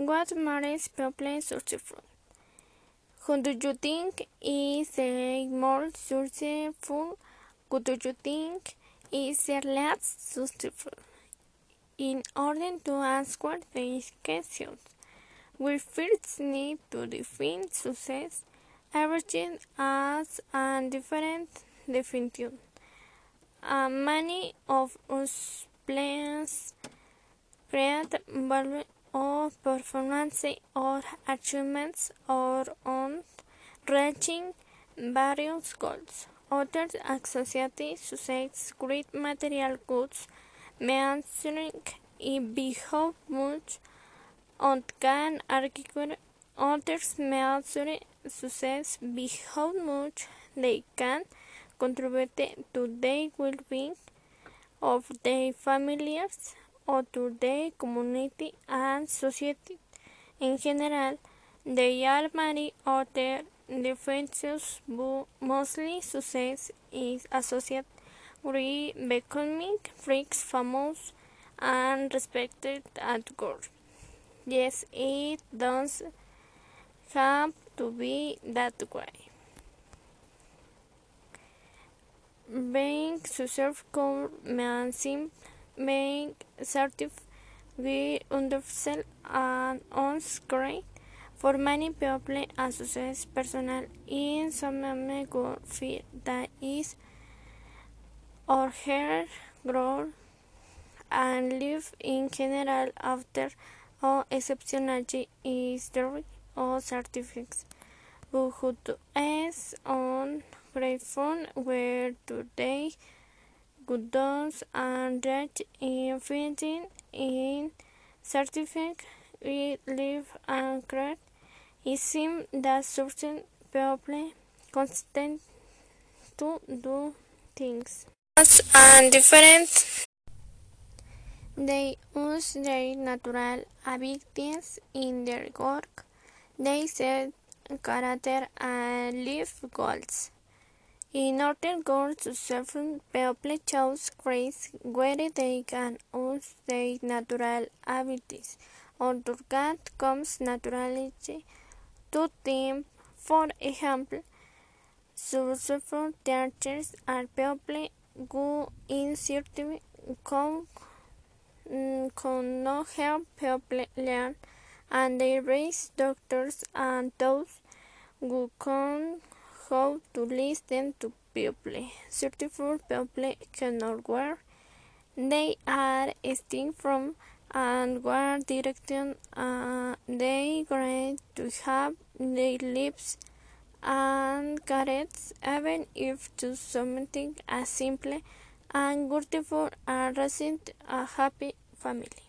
What makes people successful? Who do you think is the more successful? Who do you think is the less successful? In order to answer these questions, we first need to define success. Everything has a different definition. Uh, many of us plans create value performance or achievements or on reaching various goals. Others associate success with material goods, measuring behave much on can argue others measure success by how much they can contribute to the well-being of their families or to the community and society in general. There are many other definitions, but mostly success is associated with becoming rich, famous, and respected at work. Yes, it does have to be that way. Being successful means being certified with underself and on screen. For many people, a success personal in some good feel that is or her growth and live in general after or exceptional is there or certificates. Who is on grateful where today does and that in fitting in certificate we live and create. It seems that certain people constant to do things and different they use their natural abilities in their work. They set character and live goals. In order to successful people choose careers where they can use their natural abilities. Other that comes naturally to them. For example, successful teachers are people who in certain can, mm, can not help people learn and they raise doctors and those who can how to listen to people. Certified people cannot work. They are distinct from and one direction uh, they going to have their lives and carrots even if to something as simple and beautiful and raising a happy family.